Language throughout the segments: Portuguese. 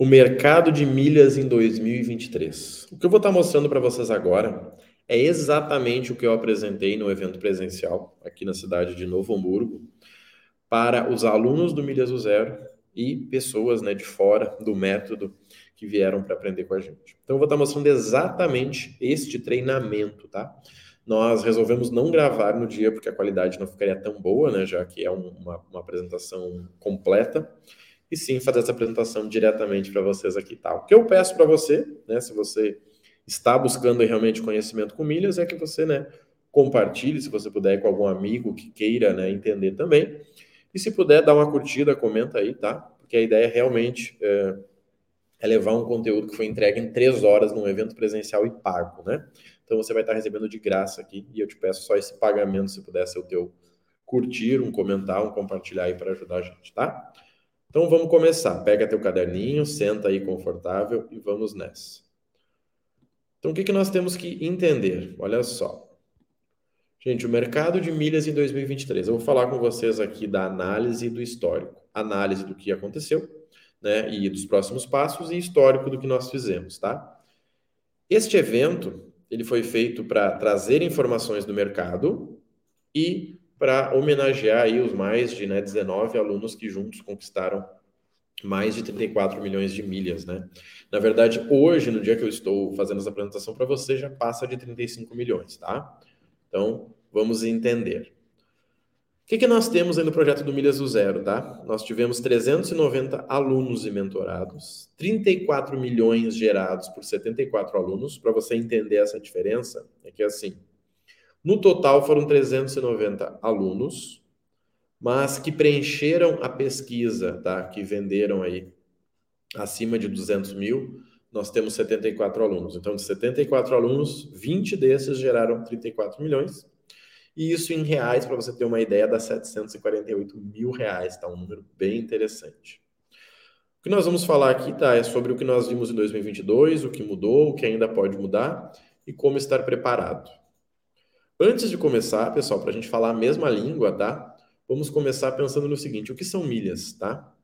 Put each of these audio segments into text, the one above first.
o mercado de milhas em 2023. O que eu vou estar mostrando para vocês agora é exatamente o que eu apresentei no evento presencial aqui na cidade de Novo Hamburgo para os alunos do Milhas do Zero e pessoas né, de fora do método que vieram para aprender com a gente. Então, eu vou estar mostrando exatamente este treinamento, tá? Nós resolvemos não gravar no dia porque a qualidade não ficaria tão boa, né? Já que é uma, uma apresentação completa e sim fazer essa apresentação diretamente para vocês aqui, tá? O que eu peço para você, né, se você está buscando realmente conhecimento com milhas, é que você, né, compartilhe, se você puder, com algum amigo que queira, né, entender também. E se puder, dá uma curtida, comenta aí, tá? Porque a ideia realmente é, é levar um conteúdo que foi entregue em três horas num evento presencial e pago, né? Então você vai estar recebendo de graça aqui e eu te peço só esse pagamento, se puder ser o teu curtir, um comentar, um compartilhar aí para ajudar a gente, tá? Então vamos começar. Pega teu caderninho, senta aí confortável e vamos nessa. Então o que, que nós temos que entender? Olha só. Gente, o mercado de milhas em 2023. Eu vou falar com vocês aqui da análise do histórico. Análise do que aconteceu, né? E dos próximos passos e histórico do que nós fizemos, tá? Este evento, ele foi feito para trazer informações do mercado e para homenagear aí os mais de né, 19 alunos que juntos conquistaram mais de 34 milhões de milhas, né? Na verdade, hoje, no dia que eu estou fazendo essa apresentação para você, já passa de 35 milhões, tá? Então, vamos entender. O que, que nós temos aí no projeto do Milhas do Zero, tá? Nós tivemos 390 alunos e mentorados, 34 milhões gerados por 74 alunos. Para você entender essa diferença, é que assim, no total foram 390 alunos, mas que preencheram a pesquisa, tá? Que venderam aí acima de 200 mil, nós temos 74 alunos. Então, de 74 alunos, 20 desses geraram 34 milhões. E isso em reais, para você ter uma ideia, dá 748 mil reais, tá? Um número bem interessante. O que nós vamos falar aqui, tá? É sobre o que nós vimos em 2022, o que mudou, o que ainda pode mudar e como estar preparado. Antes de começar, pessoal, para a gente falar a mesma língua, tá? Vamos começar pensando no seguinte: o que são milhas, tá?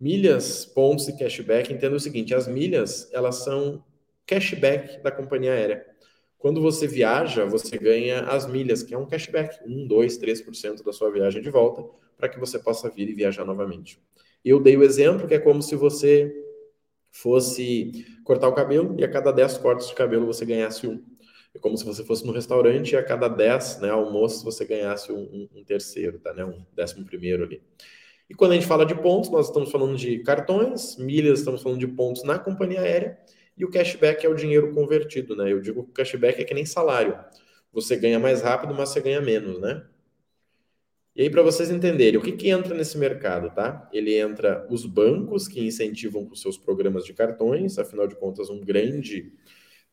Milhas, pontos e cashback, entenda o seguinte: as milhas, elas são cashback da companhia aérea. Quando você viaja, você ganha as milhas, que é um cashback, 1, 2, 3% da sua viagem de volta, para que você possa vir e viajar novamente. Eu dei o exemplo que é como se você fosse cortar o cabelo e a cada 10 cortes de cabelo você ganhasse um. É como se você fosse no restaurante e a cada 10 né, almoços você ganhasse um, um, terceiro, tá? Né, um décimo primeiro ali. E quando a gente fala de pontos, nós estamos falando de cartões, milhas, estamos falando de pontos na companhia aérea, e o cashback é o dinheiro convertido, né? Eu digo que o cashback é que nem salário. Você ganha mais rápido, mas você ganha menos, né? E aí, para vocês entenderem, o que, que entra nesse mercado, tá? Ele entra os bancos que incentivam com seus programas de cartões, afinal de contas, um grande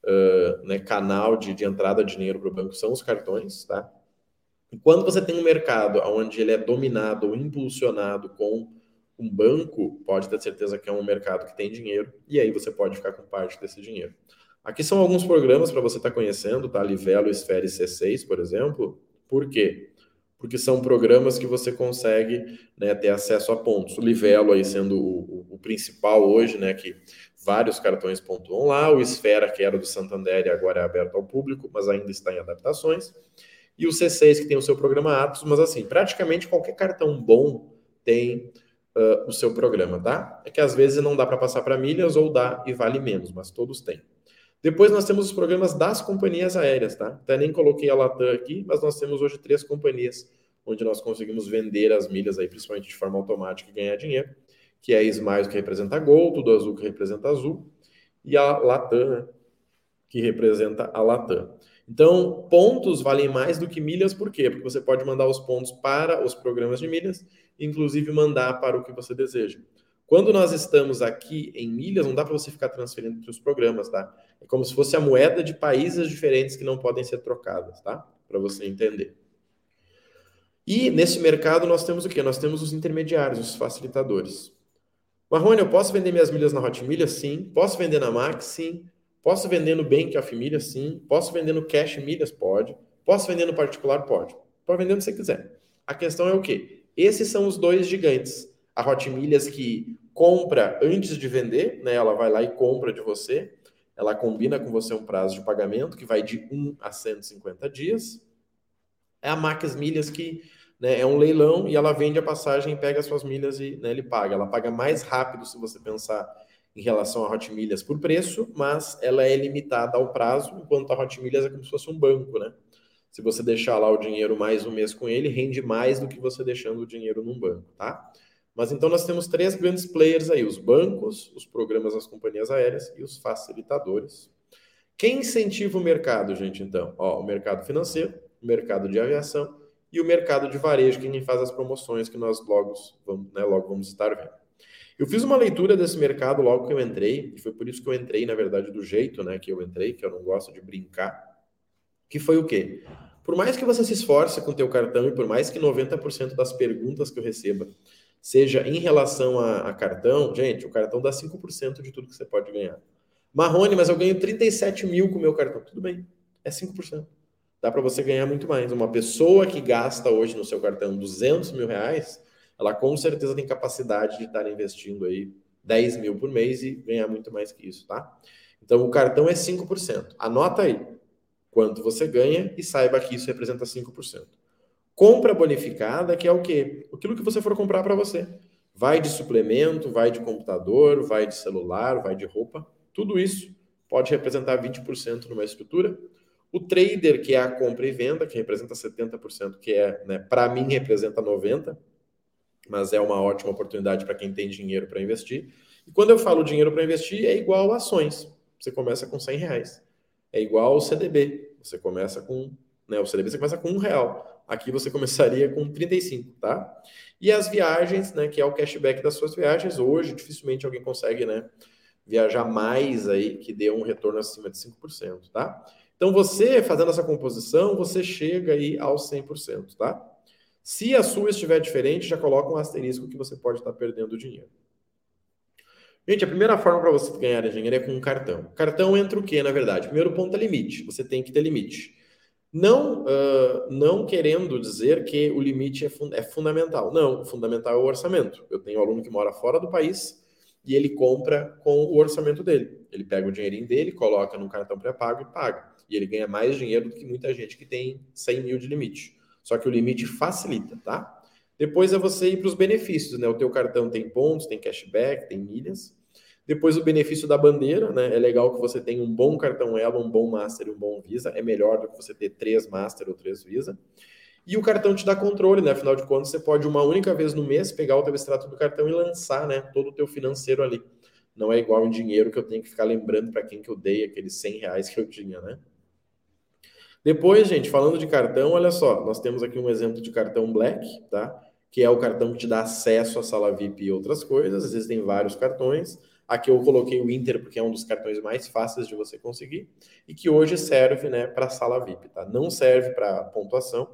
uh, né, canal de, de entrada de dinheiro para o banco são os cartões, tá? E quando você tem um mercado onde ele é dominado ou impulsionado com um banco, pode ter certeza que é um mercado que tem dinheiro, e aí você pode ficar com parte desse dinheiro. Aqui são alguns programas para você estar tá conhecendo, tá? Livelo, Esfera e C6, por exemplo. Por quê? Porque são programas que você consegue né, ter acesso a pontos. O Livelo aí sendo o, o, o principal hoje, né? Que vários cartões pontuam lá. O Esfera, que era do Santander e agora é aberto ao público, mas ainda está em adaptações. E o C6, que tem o seu programa Atos, mas assim, praticamente qualquer cartão bom tem uh, o seu programa, tá? É que às vezes não dá para passar para milhas ou dá e vale menos, mas todos têm. Depois nós temos os programas das companhias aéreas, tá? Até nem coloquei a Latam aqui, mas nós temos hoje três companhias onde nós conseguimos vender as milhas aí, principalmente de forma automática e ganhar dinheiro que é a Smiles, que representa Gol, tudo azul, que representa azul, e a Latam, né, que representa a Latam. Então, pontos valem mais do que milhas, por quê? Porque você pode mandar os pontos para os programas de milhas, inclusive mandar para o que você deseja. Quando nós estamos aqui em milhas, não dá para você ficar transferindo entre os programas, tá? É como se fosse a moeda de países diferentes que não podem ser trocadas, tá? Para você entender. E nesse mercado nós temos o quê? Nós temos os intermediários, os facilitadores. Marrone, eu posso vender minhas milhas na Hot Milha? Sim. Posso vender na Max? Sim. Posso vender no Bank of Milha? Sim. Posso vender no Cash Milhas? Pode. Posso vender no particular? Pode. Pode vender onde você quiser. A questão é o quê? Esses são os dois gigantes. A Hot Milhas que compra antes de vender, né? Ela vai lá e compra de você. Ela combina com você um prazo de pagamento que vai de 1 a 150 dias. É a Macas Milhas que né, é um leilão e ela vende a passagem, pega as suas milhas e né, ele paga. Ela paga mais rápido se você pensar em relação a Hot Milhas por preço, mas ela é limitada ao prazo, enquanto a Hot Milhas é como se fosse um banco, né? Se você deixar lá o dinheiro mais um mês com ele, rende mais do que você deixando o dinheiro num banco, tá? Mas então nós temos três grandes players aí: os bancos, os programas das companhias aéreas e os facilitadores. Quem incentiva o mercado, gente? Então, ó, o mercado financeiro, o mercado de aviação e o mercado de varejo, quem faz as promoções que nós logo vamos, né, logo vamos estar vendo. Eu fiz uma leitura desse mercado logo que eu entrei, e foi por isso que eu entrei, na verdade, do jeito né, que eu entrei, que eu não gosto de brincar, que foi o quê? Por mais que você se esforce com o teu cartão e por mais que 90% das perguntas que eu receba seja em relação a, a, cartão, gente, o cartão dá 5% de tudo que você pode ganhar. Marrone, mas eu ganho 37 mil com o meu cartão. Tudo bem, é 5%. Dá para você ganhar muito mais. Uma pessoa que gasta hoje no seu cartão 200 mil reais, ela com certeza tem capacidade de estar investindo aí 10 mil por mês e ganhar muito mais que isso, tá? Então o cartão é 5%. Anota aí quanto você ganha e saiba que isso representa 5%. Compra bonificada, que é o quê? Aquilo que você for comprar para você. Vai de suplemento, vai de computador, vai de celular, vai de roupa. Tudo isso pode representar 20% numa estrutura. O trader, que é a compra e venda, que representa 70%, que é, né, para mim, representa 90%, mas é uma ótima oportunidade para quem tem dinheiro para investir. E quando eu falo dinheiro para investir, é igual ações. Você começa com 100 reais. É igual ao CDB. Você começa com. Né, o CDB você começa com um real. Aqui você começaria com 35, tá? E as viagens, né, que é o cashback das suas viagens. Hoje, dificilmente alguém consegue, né, viajar mais aí, que dê um retorno acima de 5%, tá? Então, você fazendo essa composição, você chega aí aos 100%, tá? Se a sua estiver diferente, já coloca um asterisco que você pode estar perdendo dinheiro. Gente, a primeira forma para você ganhar dinheiro é com um cartão. Cartão entra o quê, na verdade? Primeiro ponto é limite. Você tem que ter limite. Não, uh, não querendo dizer que o limite é, fun é fundamental. Não, o fundamental é o orçamento. Eu tenho um aluno que mora fora do país e ele compra com o orçamento dele. Ele pega o dinheirinho dele, coloca no cartão pré-pago e paga. E ele ganha mais dinheiro do que muita gente que tem 100 mil de limite. Só que o limite facilita, tá? Depois é você ir para os benefícios, né? O teu cartão tem pontos, tem cashback, tem milhas. Depois o benefício da bandeira, né? É legal que você tenha um bom cartão Elo, um bom Master e um bom Visa. É melhor do que você ter três Master ou três Visa. E o cartão te dá controle, né? Afinal de contas, você pode uma única vez no mês pegar o teu extrato do cartão e lançar, né? Todo o teu financeiro ali. Não é igual em dinheiro que eu tenho que ficar lembrando para quem que eu dei aqueles 100 reais que eu tinha, né? Depois, gente, falando de cartão, olha só, nós temos aqui um exemplo de cartão Black, tá? Que é o cartão que te dá acesso à sala VIP e outras coisas. Existem vários cartões. Aqui eu coloquei o Inter porque é um dos cartões mais fáceis de você conseguir e que hoje serve, né, para sala VIP, tá? Não serve para pontuação.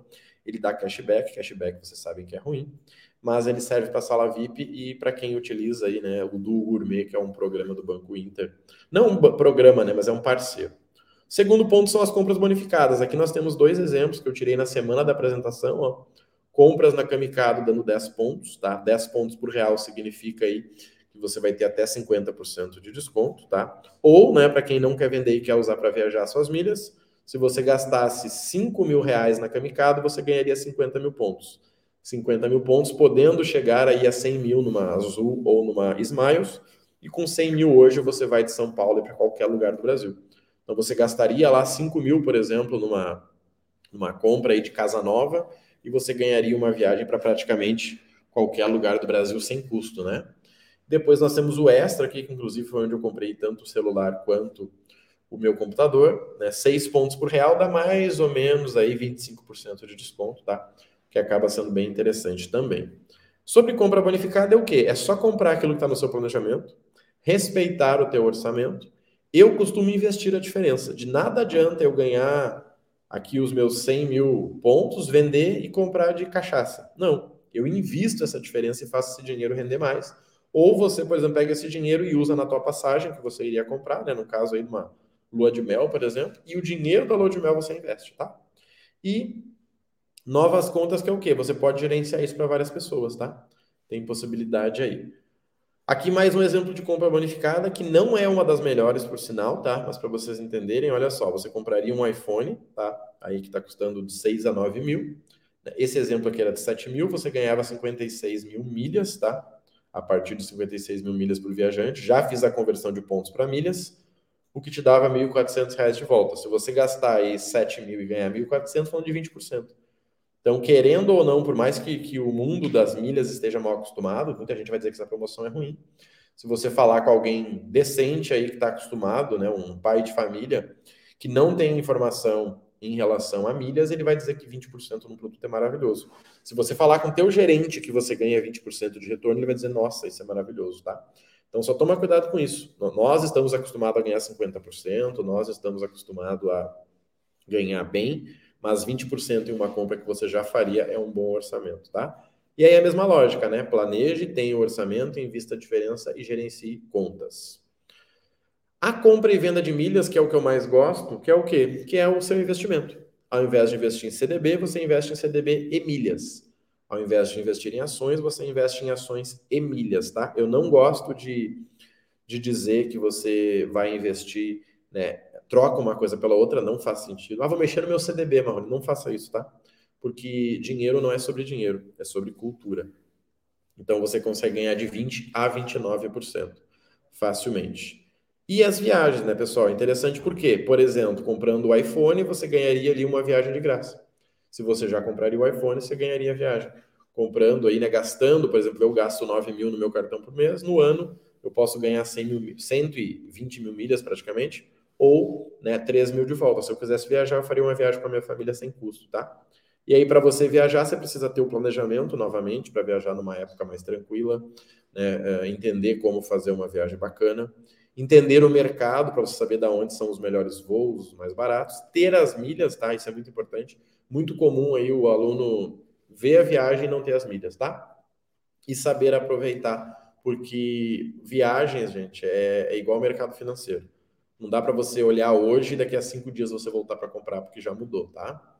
Ele dá cashback, cashback vocês sabem que é ruim, mas ele serve para sala VIP e para quem utiliza aí, né, o Duo Gourmet, que é um programa do Banco Inter. Não um programa, né, mas é um parceiro. Segundo ponto são as compras bonificadas. Aqui nós temos dois exemplos que eu tirei na semana da apresentação. Ó. Compras na Camicado dando 10 pontos, tá? 10 pontos por real significa aí que você vai ter até 50% de desconto, tá? Ou, né, para quem não quer vender e quer usar para viajar suas milhas, se você gastasse 5 mil reais na Camicado, você ganharia 50 mil pontos. 50 mil pontos, podendo chegar aí a 100 mil numa Azul ou numa Smiles, e com 100 mil hoje você vai de São Paulo para qualquer lugar do Brasil. Então você gastaria lá 5 mil, por exemplo, numa, numa compra aí de casa nova e você ganharia uma viagem para praticamente qualquer lugar do Brasil sem custo, né? Depois nós temos o Extra aqui, que inclusive foi onde eu comprei tanto o celular quanto o meu computador, né? 6 pontos por real dá mais ou menos aí 25% de desconto, tá? Que acaba sendo bem interessante também. Sobre compra bonificada é o quê? É só comprar aquilo que está no seu planejamento, respeitar o teu orçamento eu costumo investir a diferença. De nada adianta eu ganhar aqui os meus 100 mil pontos, vender e comprar de cachaça. Não, eu invisto essa diferença e faço esse dinheiro render mais. Ou você, por exemplo, pega esse dinheiro e usa na tua passagem que você iria comprar, né? No caso aí de uma lua de mel, por exemplo, e o dinheiro da lua de mel você investe, tá? E novas contas que é o quê? Você pode gerenciar isso para várias pessoas, tá? Tem possibilidade aí. Aqui mais um exemplo de compra bonificada, que não é uma das melhores, por sinal, tá? Mas para vocês entenderem, olha só, você compraria um iPhone, tá? Aí que está custando de 6 a 9 mil. Esse exemplo aqui era de 7 mil, você ganhava 56 mil milhas, tá? A partir de 56 mil milhas por viajante. Já fiz a conversão de pontos para milhas, o que te dava 1.400 reais de volta. Se você gastar aí 7 mil e ganhar 1.400, falando de 20%. Então, querendo ou não, por mais que, que o mundo das milhas esteja mal acostumado, muita gente vai dizer que essa promoção é ruim. Se você falar com alguém decente aí que está acostumado, né, um pai de família, que não tem informação em relação a milhas, ele vai dizer que 20% no produto é maravilhoso. Se você falar com o teu gerente que você ganha 20% de retorno, ele vai dizer, nossa, isso é maravilhoso, tá? Então, só toma cuidado com isso. Nós estamos acostumados a ganhar 50%, nós estamos acostumados a ganhar bem, mas 20% em uma compra que você já faria é um bom orçamento, tá? E aí a mesma lógica, né? Planeje, tenha o orçamento, invista a diferença e gerencie contas. A compra e venda de milhas, que é o que eu mais gosto, que é o quê? Que é o seu investimento. Ao invés de investir em CDB, você investe em CDB e milhas. Ao invés de investir em ações, você investe em ações e milhas, tá? Eu não gosto de, de dizer que você vai investir né, troca uma coisa pela outra, não faz sentido. Ah, vou mexer no meu CDB, Marrone. Não faça isso, tá? Porque dinheiro não é sobre dinheiro, é sobre cultura. Então você consegue ganhar de 20 a 29% facilmente. E as viagens, né, pessoal? Interessante porque, por exemplo, comprando o iPhone, você ganharia ali uma viagem de graça. Se você já compraria o iPhone, você ganharia a viagem. Comprando aí, né, gastando, por exemplo, eu gasto 9 mil no meu cartão por mês, no ano eu posso ganhar 100 mil, 120 mil milhas praticamente, ou né, 3 mil de volta. Se eu quisesse viajar, eu faria uma viagem para minha família sem custo, tá? E aí, para você viajar, você precisa ter o planejamento novamente para viajar numa época mais tranquila, né, é, entender como fazer uma viagem bacana, entender o mercado para você saber de onde são os melhores voos, os mais baratos, ter as milhas, tá? Isso é muito importante. Muito comum aí o aluno ver a viagem e não ter as milhas, tá? E saber aproveitar, porque viagens, gente, é, é igual ao mercado financeiro. Não dá para você olhar hoje e daqui a cinco dias você voltar para comprar, porque já mudou, tá?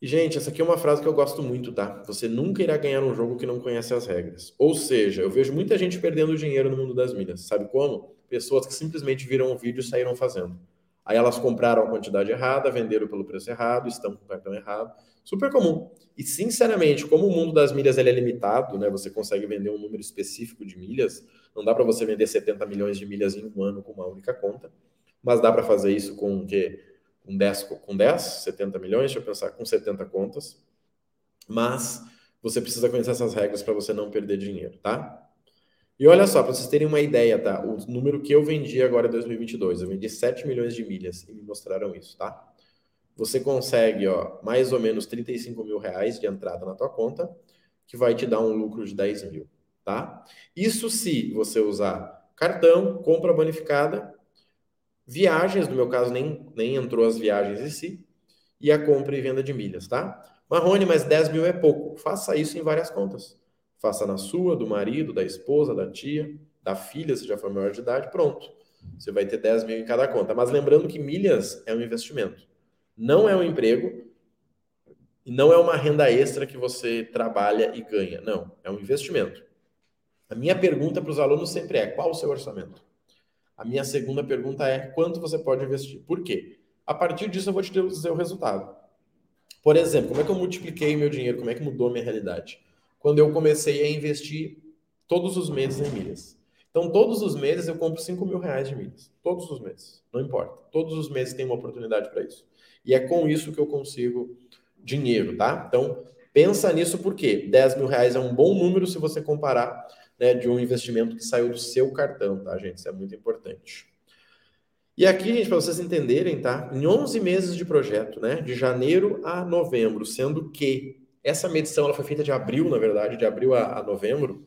E, gente, essa aqui é uma frase que eu gosto muito, tá? Você nunca irá ganhar um jogo que não conhece as regras. Ou seja, eu vejo muita gente perdendo dinheiro no mundo das milhas. Sabe como? Pessoas que simplesmente viram o vídeo e saíram fazendo. Aí elas compraram a quantidade errada, venderam pelo preço errado, estão com o cartão errado. Super comum. E, sinceramente, como o mundo das milhas ele é limitado, né? Você consegue vender um número específico de milhas. Não dá para você vender 70 milhões de milhas em um ano com uma única conta. Mas dá para fazer isso com o quê? Com 10, com 10, 70 milhões, deixa eu pensar, com 70 contas. Mas você precisa conhecer essas regras para você não perder dinheiro, tá? E olha só, para vocês terem uma ideia, tá? O número que eu vendi agora em 2022, eu vendi 7 milhões de milhas e me mostraram isso, tá? Você consegue, ó, mais ou menos 35 mil reais de entrada na tua conta, que vai te dar um lucro de 10 mil, tá? Isso se você usar cartão, compra bonificada, viagens, no meu caso nem, nem entrou as viagens em si, e a compra e venda de milhas, tá? Marrone, mas 10 mil é pouco. Faça isso em várias contas. Faça na sua, do marido, da esposa, da tia, da filha, se já for maior de idade, pronto. Você vai ter 10 mil em cada conta. Mas lembrando que milhas é um investimento. Não é um emprego e não é uma renda extra que você trabalha e ganha. Não, é um investimento. A minha pergunta para os alunos sempre é: qual o seu orçamento? A minha segunda pergunta é: quanto você pode investir? Por quê? A partir disso eu vou te dizer o resultado. Por exemplo, como é que eu multipliquei meu dinheiro? Como é que mudou minha realidade? Quando eu comecei a investir todos os meses em milhas. Então, todos os meses eu compro 5 mil reais de milhas. Todos os meses. Não importa. Todos os meses tem uma oportunidade para isso. E é com isso que eu consigo dinheiro, tá? Então, pensa nisso porque 10 mil reais é um bom número se você comparar né, de um investimento que saiu do seu cartão, tá, gente? Isso é muito importante. E aqui, gente, para vocês entenderem, tá? Em 11 meses de projeto, né? De janeiro a novembro, sendo que essa medição ela foi feita de abril, na verdade, de abril a, a novembro,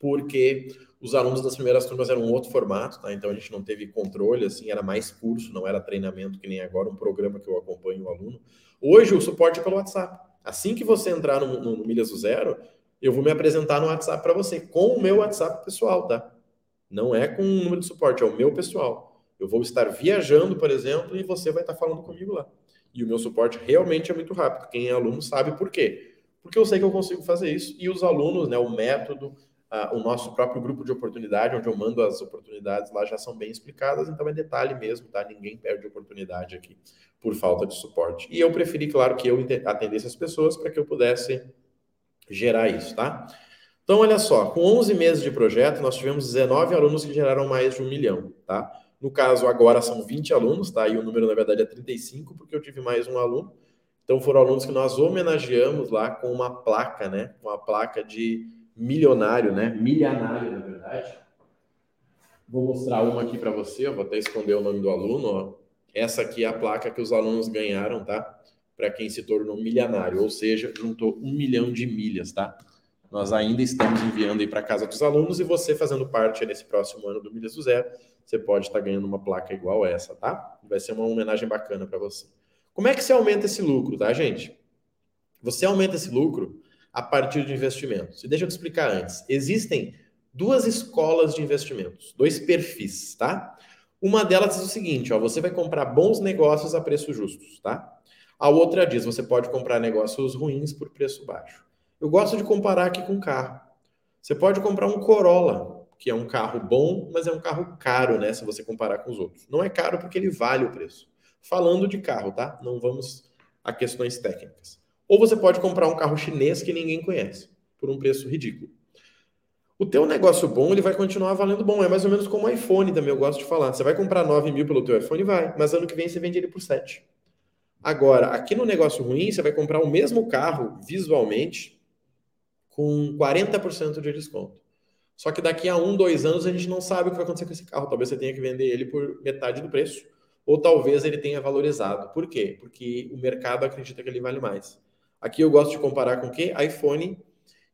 porque os alunos das primeiras turmas eram um outro formato, tá? Então a gente não teve controle, assim, era mais curso, não era treinamento que nem agora, um programa que eu acompanho o aluno. Hoje o suporte é pelo WhatsApp. Assim que você entrar no, no, no Milhas do Zero, eu vou me apresentar no WhatsApp para você, com o meu WhatsApp pessoal, tá? Não é com o número de suporte, é o meu pessoal. Eu vou estar viajando, por exemplo, e você vai estar falando comigo lá. E o meu suporte realmente é muito rápido. Quem é aluno sabe por quê. Porque eu sei que eu consigo fazer isso e os alunos, né, o método, o nosso próprio grupo de oportunidade, onde eu mando as oportunidades lá, já são bem explicadas, então é detalhe mesmo, tá? Ninguém perde oportunidade aqui por falta de suporte. E eu preferi, claro, que eu atendesse as pessoas para que eu pudesse gerar isso, tá? Então, olha só, com 11 meses de projeto, nós tivemos 19 alunos que geraram mais de um milhão, tá? No caso, agora são 20 alunos, tá? E o número, na verdade, é 35, porque eu tive mais um aluno. Então, foram alunos que nós homenageamos lá com uma placa, né? Uma placa de milionário, né? Milionário, na verdade. Vou mostrar uma aqui para você, eu vou até esconder o nome do aluno, ó. Essa aqui é a placa que os alunos ganharam, tá? Para quem se tornou milionário, ou seja, juntou um milhão de milhas, tá? Nós ainda estamos enviando aí para casa dos alunos e você fazendo parte nesse próximo ano do Milhas do Zero, você pode estar ganhando uma placa igual essa, tá? Vai ser uma homenagem bacana para você. Como é que você aumenta esse lucro, tá, gente? Você aumenta esse lucro a partir de investimentos. E deixa eu te explicar antes. Existem duas escolas de investimentos, dois perfis, tá? Uma delas diz o seguinte, ó, você vai comprar bons negócios a preços justos, tá? A outra diz, você pode comprar negócios ruins por preço baixo. Eu gosto de comparar aqui com carro. Você pode comprar um Corolla, que é um carro bom, mas é um carro caro, né? Se você comparar com os outros. Não é caro porque ele vale o preço. Falando de carro, tá? Não vamos a questões técnicas. Ou você pode comprar um carro chinês que ninguém conhece, por um preço ridículo. O teu negócio bom, ele vai continuar valendo bom. É mais ou menos como o iPhone também, eu gosto de falar. Você vai comprar 9 mil pelo teu iPhone? Vai. Mas ano que vem você vende ele por 7. Agora, aqui no negócio ruim, você vai comprar o mesmo carro, visualmente, com 40% de desconto. Só que daqui a um, dois anos a gente não sabe o que vai acontecer com esse carro. Talvez você tenha que vender ele por metade do preço. Ou talvez ele tenha valorizado. Por quê? Porque o mercado acredita que ele vale mais. Aqui eu gosto de comparar com o quê? iPhone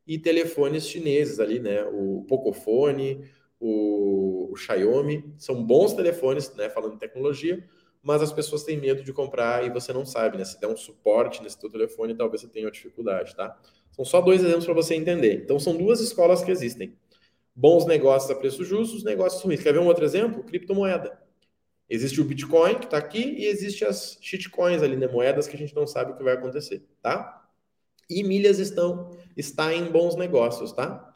e telefones chineses ali, né? O Pocophone, o, o Xiaomi. São bons telefones, né? Falando em tecnologia, mas as pessoas têm medo de comprar e você não sabe, né? Se der um suporte nesse teu telefone, talvez você tenha dificuldade, tá? São só dois exemplos para você entender. Então, são duas escolas que existem. Bons negócios a preço justo, negócios ruins. Quer ver um outro exemplo? Criptomoeda. Existe o Bitcoin, que está aqui, e existe as shitcoins ali, né? Moedas que a gente não sabe o que vai acontecer, tá? E milhas estão, está em bons negócios, tá?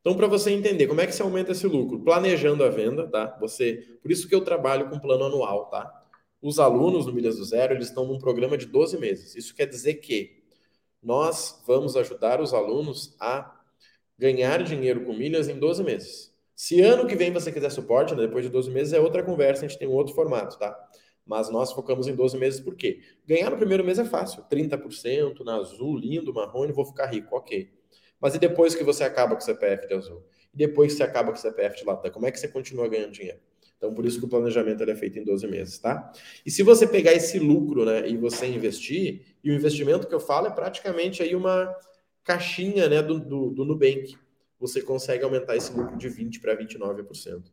Então, para você entender como é que se aumenta esse lucro, planejando a venda, tá? Você, por isso que eu trabalho com plano anual, tá? Os alunos no Milhas do Zero, eles estão num programa de 12 meses. Isso quer dizer que nós vamos ajudar os alunos a ganhar dinheiro com milhas em 12 meses. Se ano que vem você quiser suporte, né, depois de 12 meses é outra conversa, a gente tem um outro formato, tá? Mas nós focamos em 12 meses por quê? Ganhar no primeiro mês é fácil, 30% na azul, lindo, marrone, vou ficar rico, ok. Mas e depois que você acaba com o CPF de azul? E depois que você acaba com o CPF de lata, como é que você continua ganhando dinheiro? Então, por isso que o planejamento é feito em 12 meses, tá? E se você pegar esse lucro, né, e você investir, e o investimento que eu falo é praticamente aí uma caixinha, né, do, do, do Nubank. Você consegue aumentar esse lucro de 20% para 29%.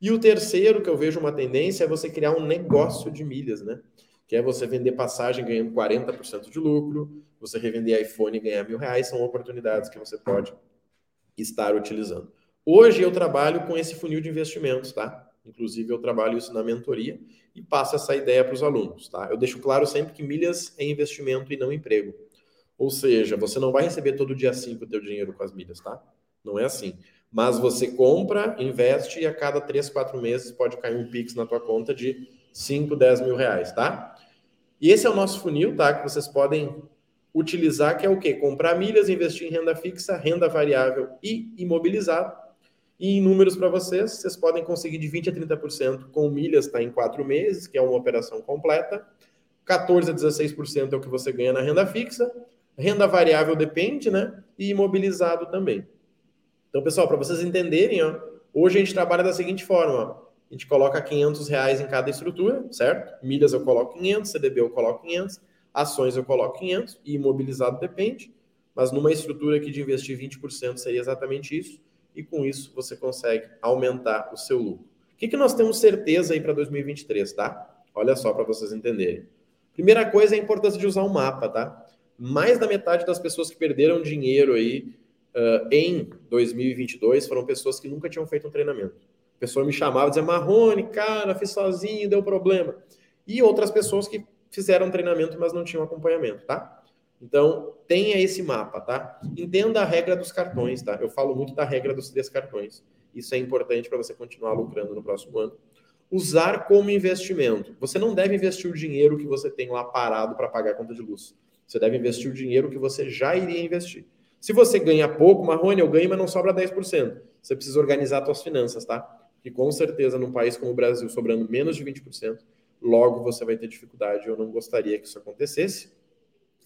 E o terceiro que eu vejo uma tendência é você criar um negócio de milhas, né? Que é você vender passagem ganhando 40% de lucro, você revender iPhone e ganhar mil reais, são oportunidades que você pode estar utilizando. Hoje eu trabalho com esse funil de investimentos, tá? Inclusive, eu trabalho isso na mentoria e passo essa ideia para os alunos. Tá? Eu deixo claro sempre que milhas é investimento e não emprego. Ou seja, você não vai receber todo dia 5 o teu dinheiro com as milhas, tá? Não é assim. Mas você compra, investe e a cada 3, 4 meses pode cair um Pix na tua conta de 5, 10 mil reais, tá? E esse é o nosso funil, tá? Que vocês podem utilizar, que é o quê? Comprar milhas, investir em renda fixa, renda variável e imobilizado e em números para vocês, vocês podem conseguir de 20% a 30% com milhas, está em quatro meses, que é uma operação completa. 14% a 16% é o que você ganha na renda fixa. Renda variável depende, né? E imobilizado também. Então, pessoal, para vocês entenderem, ó, hoje a gente trabalha da seguinte forma: ó, a gente coloca 500 reais em cada estrutura, certo? Milhas eu coloco 500, CDB eu coloco 500, ações eu coloco 500 e imobilizado depende. Mas numa estrutura aqui de investir 20% seria exatamente isso e com isso você consegue aumentar o seu lucro. O que, que nós temos certeza aí para 2023, tá? Olha só para vocês entenderem. Primeira coisa é a importância de usar um mapa, tá? Mais da metade das pessoas que perderam dinheiro aí uh, em 2022 foram pessoas que nunca tinham feito um treinamento. A pessoa me chamava e dizia, Marrone, cara, fiz sozinho, deu problema. E outras pessoas que fizeram treinamento, mas não tinham acompanhamento, tá? Então, tenha esse mapa, tá? Entenda a regra dos cartões, tá? Eu falo muito da regra dos três cartões. Isso é importante para você continuar lucrando no próximo ano. Usar como investimento. Você não deve investir o dinheiro que você tem lá parado para pagar a conta de luz. Você deve investir o dinheiro que você já iria investir. Se você ganha pouco, Marrone, eu ganho, mas não sobra 10%. Você precisa organizar suas finanças, tá? E com certeza, num país como o Brasil, sobrando menos de 20%, logo você vai ter dificuldade. Eu não gostaria que isso acontecesse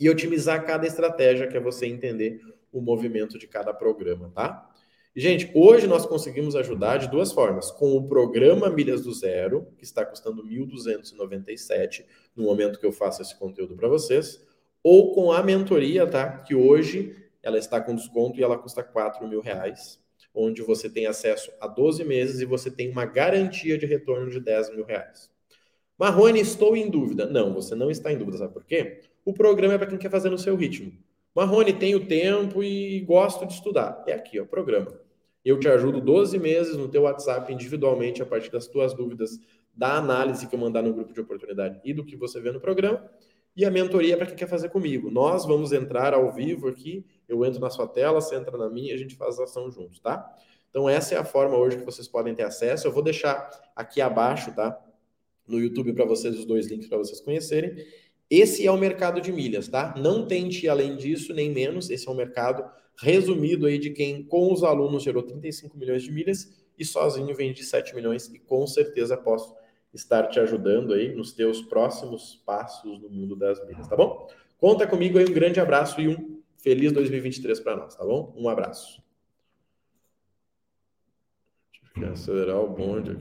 e otimizar cada estratégia, que é você entender o movimento de cada programa, tá? E, gente, hoje nós conseguimos ajudar de duas formas. Com o programa Milhas do Zero, que está custando 1.297 no momento que eu faço esse conteúdo para vocês, ou com a mentoria, tá? Que hoje ela está com desconto e ela custa 4 mil reais, onde você tem acesso a 12 meses e você tem uma garantia de retorno de 10 mil reais. Marrone, estou em dúvida. Não, você não está em dúvida, sabe por quê? O programa é para quem quer fazer no seu ritmo. Marrone, tenho tempo e gosto de estudar. É aqui, ó, o programa. Eu te ajudo 12 meses no teu WhatsApp individualmente a partir das tuas dúvidas, da análise que eu mandar no grupo de oportunidade e do que você vê no programa. E a mentoria para quem quer fazer comigo. Nós vamos entrar ao vivo aqui, eu entro na sua tela, você entra na minha e a gente faz a ação juntos, tá? Então essa é a forma hoje que vocês podem ter acesso. Eu vou deixar aqui abaixo, tá? No YouTube para vocês os dois links para vocês conhecerem. Esse é o mercado de milhas, tá? Não tente além disso, nem menos. Esse é um mercado resumido aí de quem, com os alunos, gerou 35 milhões de milhas e sozinho vende 7 milhões e com certeza posso estar te ajudando aí nos teus próximos passos no mundo das milhas, tá bom? Conta comigo aí, um grande abraço e um feliz 2023 para nós, tá bom? Um abraço. Deixa eu acelerar o bonde.